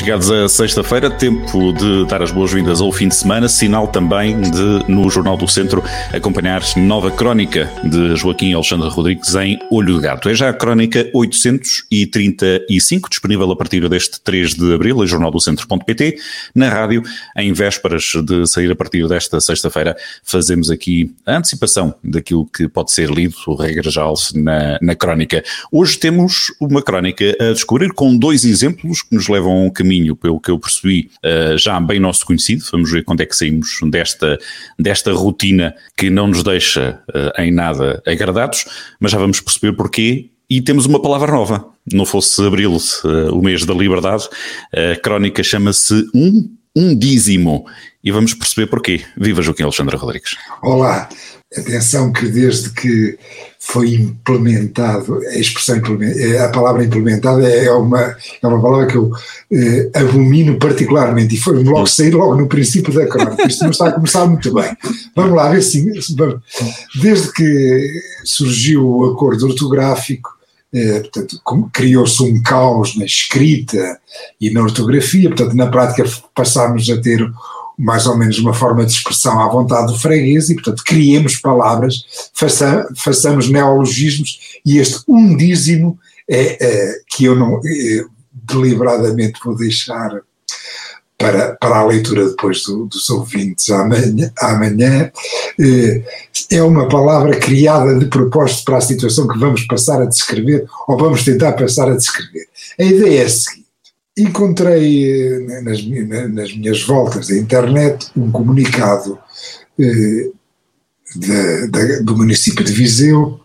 Chegados a sexta-feira, tempo de dar as boas-vindas ao fim de semana, sinal também de, no Jornal do Centro, acompanhar nova crónica de Joaquim Alexandre Rodrigues em Olho de Gato. É já a crónica 835, disponível a partir deste 3 de abril, em jornaldocentro.pt, na rádio, em vésperas de sair a partir desta sexta-feira, fazemos aqui a antecipação daquilo que pode ser lido, o regra geral, na, na crónica. Hoje temos uma crónica a descobrir com dois exemplos que nos levam a um caminho, pelo que eu percebi, uh, já bem nosso conhecido. Vamos ver quando é que saímos desta, desta rotina que não nos deixa uh, em nada agradados, mas já vamos perceber porquê. E temos uma palavra nova. Não fosse abril, uh, o mês da liberdade, a crónica chama-se um, um dízimo. E vamos perceber porquê. Viva Joaquim Alexandre Rodrigues. Olá, atenção que desde que foi implementado, a expressão eh, a palavra implementada é uma, é uma palavra que eu eh, abomino particularmente e foi logo sair logo no princípio da crónica. Isto não está a começar muito bem. Vamos lá ver se. Desde que surgiu o acordo ortográfico, eh, portanto, criou-se um caos na escrita e na ortografia, portanto, na prática passámos a ter mais ou menos uma forma de expressão à vontade do freguês e, portanto, criemos palavras, faça, façamos neologismos e este undízimo é, é que eu não é, deliberadamente vou deixar para, para a leitura depois do, dos ouvintes amanhã, amanhã é, é uma palavra criada de propósito para a situação que vamos passar a descrever ou vamos tentar passar a descrever. A ideia é a seguinte encontrei eh, nas, nas, minhas voltas da internet um comunicado eh, do município de Viseu,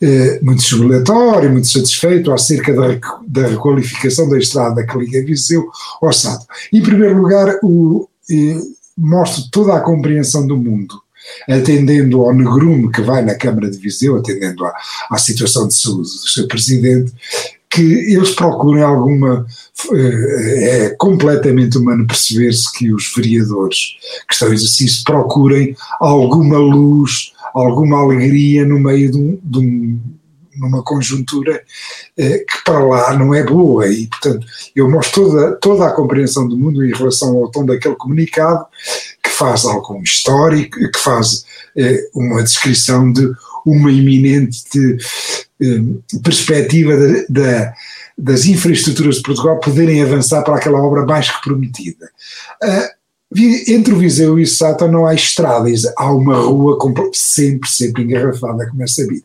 eh, muito jubilatório, muito satisfeito acerca da, da requalificação da estrada que liga Viseu ao Sado. Em primeiro lugar, o, eh, mostro toda a compreensão do mundo atendendo ao negrume que vai na Câmara de Viseu, atendendo à, à situação de saúde do seu presidente, que eles procurem alguma. Eh, é completamente humano perceber-se que os vereadores que estão em exercício procurem alguma luz, alguma alegria no meio de, um, de um, conjuntura eh, que para lá não é boa e, portanto, eu mostro toda, toda a compreensão do mundo em relação ao tom daquele comunicado que faz algum histórico, que faz eh, uma descrição de uma iminente eh, perspectiva de, de, das infraestruturas de Portugal poderem avançar para aquela obra mais que prometida. Uh, entre o Viseu e o Sátão não há estradas, há uma rua sempre, sempre engarrafada, como é sabido.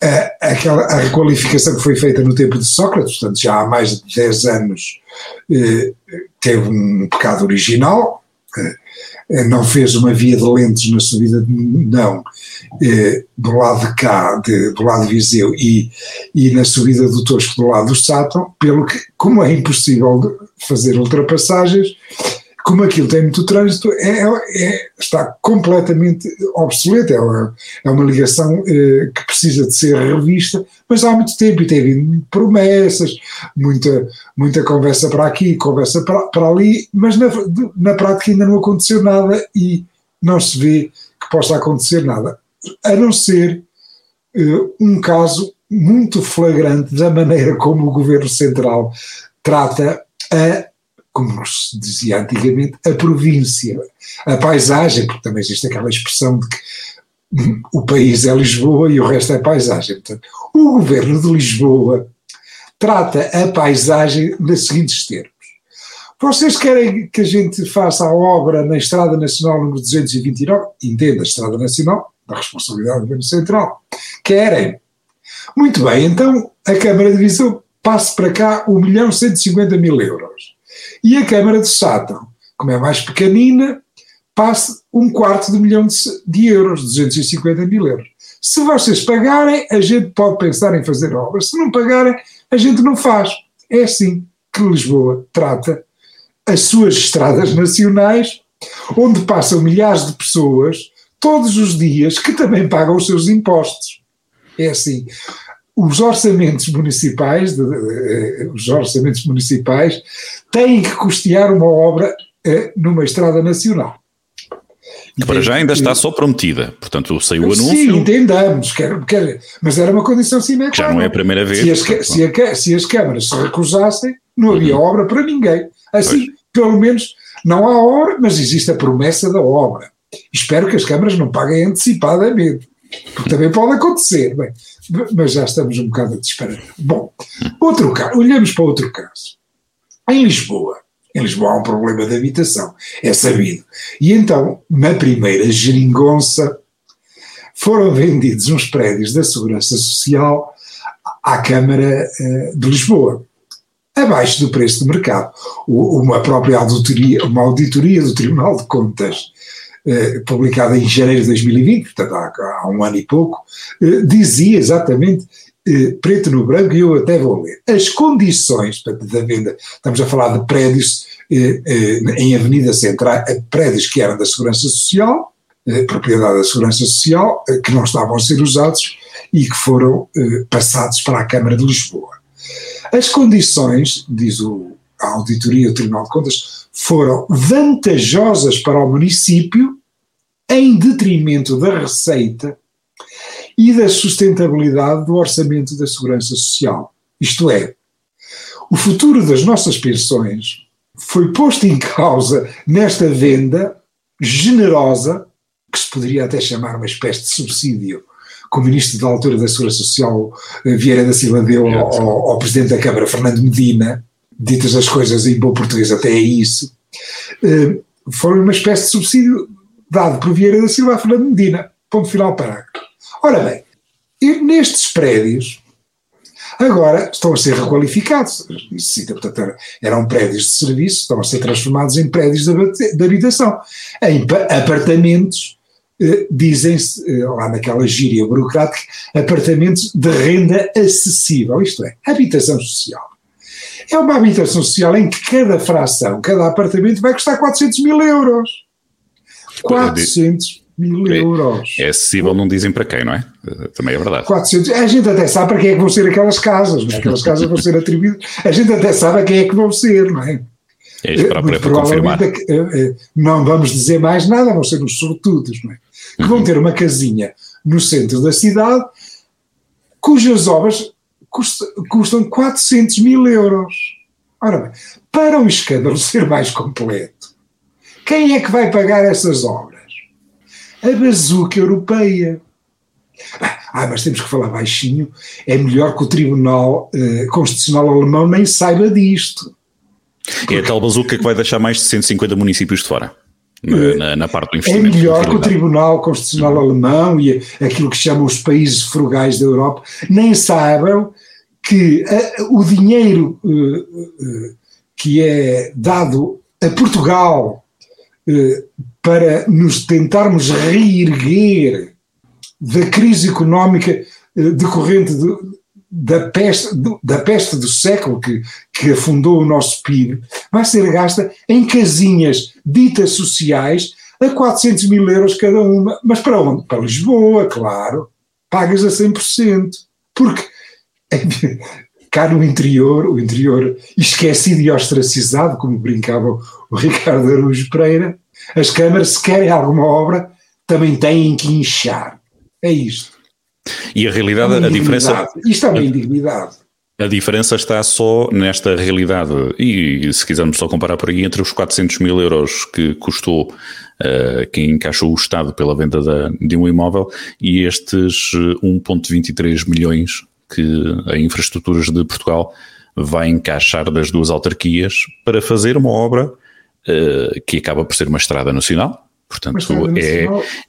A, aquela, a requalificação que foi feita no tempo de Sócrates, portanto já há mais de 10 anos, uh, teve um pecado original, eh, não fez uma via de lentes na subida de não, eh, do lado de cá, de, do lado de Viseu e, e na subida do Tosco do lado do Sátão, pelo que, como é impossível fazer ultrapassagens, como aquilo tem muito trânsito, é, é, é está completamente obsoleto. É uma, é uma ligação eh, que precisa de ser revista, mas há muito tempo e tem havido promessas, muita, muita conversa para aqui, conversa para, para ali, mas na, na prática ainda não aconteceu nada e não se vê que possa acontecer nada, a não ser eh, um caso muito flagrante da maneira como o governo central trata a como se dizia antigamente, a província, a paisagem, porque também existe aquela expressão de que o país é Lisboa e o resto é paisagem. Portanto, o governo de Lisboa trata a paisagem nos seguintes termos. Vocês querem que a gente faça a obra na Estrada Nacional número 229? Entenda, Estrada Nacional, da responsabilidade do Governo Central. Querem. Muito bem, então a Câmara de Viseu passe para cá 1 milhão 150 mil euros. E a Câmara de Sátão, como é mais pequenina, passa um quarto de milhão de, de euros, 250 mil euros. Se vocês pagarem, a gente pode pensar em fazer obras. Se não pagarem, a gente não faz. É assim que Lisboa trata as suas estradas nacionais, onde passam milhares de pessoas todos os dias que também pagam os seus impostos. É assim os orçamentos municipais, de, de, os orçamentos municipais têm que custear uma obra uh, numa estrada nacional. Que para já ainda está só prometida, portanto saiu o anúncio. Sim, entendamos, quer, quer, mas era uma condição sine qua Já não é a primeira vez. Se as, se, a, se as câmaras se recusassem, não havia uhum. obra para ninguém. Assim, pois. pelo menos, não há obra, mas existe a promessa da obra. Espero que as câmaras não paguem antecipadamente, porque também pode acontecer. Bem, mas já estamos um bocado a disparar. Bom, outro caso, olhamos para outro caso. Em Lisboa, em Lisboa há um problema de habitação, é sabido. E então, na primeira geringonça, foram vendidos uns prédios da Segurança Social à Câmara uh, de Lisboa, abaixo do preço de mercado. Uma própria auditoria, uma auditoria do Tribunal de Contas, publicada em janeiro de 2020, portanto há, há um ano e pouco, uh, dizia exatamente eh, preto no branco, e eu até vou ler. As condições da venda, estamos a falar de prédios eh, eh, em Avenida Central, prédios que eram da Segurança Social, propriedade da Segurança Social, que não estavam a ser usados e que foram passados para a Câmara de Lisboa. As condições, diz o, a Auditoria do Tribunal de Contas, foram vantajosas para o município em detrimento da receita e da sustentabilidade do orçamento da segurança social. Isto é, o futuro das nossas pensões foi posto em causa nesta venda generosa, que se poderia até chamar uma espécie de subsídio, que o ministro da altura da Segurança Social, eh, Vieira da Silva, deu ao, ao, presidente da Câmara, Fernando Medina, ditas as coisas em bom português, até é isso, eh, foi uma espécie de subsídio dado por Vieira da Silva a Fernando Medina. Ponto final parágrafo. Ora bem, nestes prédios, agora estão a ser requalificados. portanto, eram prédios de serviço, estão a ser transformados em prédios de, de habitação. Em apartamentos, eh, dizem-se, eh, lá naquela gíria burocrática, apartamentos de renda acessível, isto é, habitação social. É uma habitação social em que cada fração, cada apartamento vai custar 400 mil euros. 400 mil euros. É acessível, não dizem para quem, não é? Eh, também é verdade. 400, a gente até sabe para quem é que vão ser aquelas casas, não é? aquelas casas vão ser atribuídas, a gente até sabe a quem é que vão ser, não é? É isso para, para, para confirmar. Eh, não vamos dizer mais nada, vão ser os sortudos, não é? Que vão uhum. ter uma casinha no centro da cidade, cujas obras custam, custam 400 mil euros. Ora bem, para o escândalo ser mais completo, quem é que vai pagar essas obras? a bazuca europeia. Ah, mas temos que falar baixinho. É melhor que o Tribunal uh, Constitucional Alemão nem saiba disto. É a tal bazuca que vai deixar mais de 150 municípios de fora. Na, eh, na, na parte do investimento. É melhor que o Tribunal Constitucional Alemão e aquilo que chamam os países frugais da Europa nem saibam que uh, o dinheiro uh, que é dado a Portugal para nos tentarmos reerguer da crise económica eh, decorrente da, peste, da peste do século que, que afundou o nosso PIB, vai ser gasta em casinhas ditas sociais a 400 mil euros cada uma. Mas para onde? Para Lisboa, claro. Pagas a 100%. Porque cá no interior, o interior esquecido e ostracizado, como brincava o Ricardo Araújo Pereira, as câmaras, se querem alguma obra, também têm que inchar. É isto. E a realidade, a, a diferença. Isto é uma indignidade. A diferença está só nesta realidade, e se quisermos só comparar por aí, entre os 400 mil euros que custou uh, quem encaixou o Estado pela venda da, de um imóvel e estes 1,23 milhões que a Infraestruturas de Portugal vai encaixar das duas autarquias para fazer uma obra uh, que acaba por ser uma estrada nacional. Portanto, é,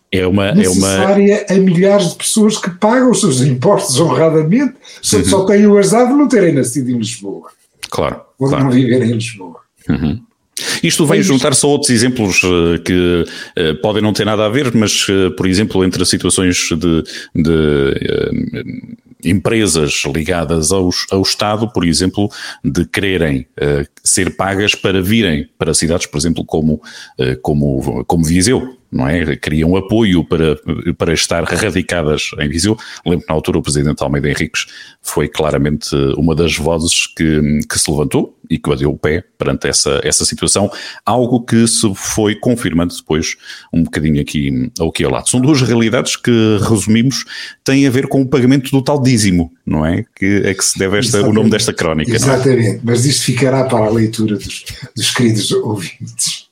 é uma. Necessária é uma... a milhares de pessoas que pagam os seus impostos honradamente, só, uhum. só têm o azar de não terem nascido em Lisboa. Claro. Ou de claro. não viverem em Lisboa. Uhum. Isto vem juntar-se a outros exemplos uh, que uh, podem não ter nada a ver, mas, uh, por exemplo, entre situações de, de empresas ligadas ao, ao Estado, por exemplo, de quererem ser pagas para virem para cidades, por exemplo, como, como, como Viseu, não é? Queriam apoio para, para estar radicadas em Viseu. Lembro que na altura o presidente Almeida Henriques foi claramente uma das vozes que, que se levantou e que bateu o pé perante essa, essa situação, algo que se foi confirmando depois um bocadinho aqui ao que ao lado. São duas realidades que, resumimos, têm a ver com o pagamento do tal dízimo, não é? Que é que se deve esta, o nome desta crónica. É? Exatamente, mas isto ficará para a leitura dos, dos queridos ouvintes.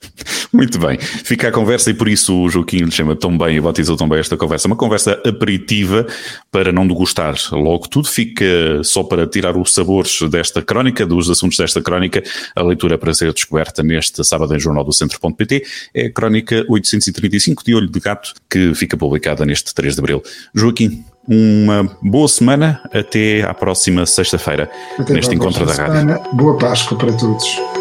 Muito bem, fica a conversa e por isso o Joaquim lhe chama tão bem e batizou tão bem esta conversa. Uma conversa aperitiva para não degustar logo tudo, fica só para tirar os sabores desta crónica, dos assuntos desta crónica. A leitura para ser descoberta neste sábado em Jornal do Centro.pt é a crónica 835 de Olho de Gato, que fica publicada neste 3 de abril. Joaquim, uma boa semana, até à próxima sexta-feira, neste encontro da rádio. Semana. Boa Páscoa para todos.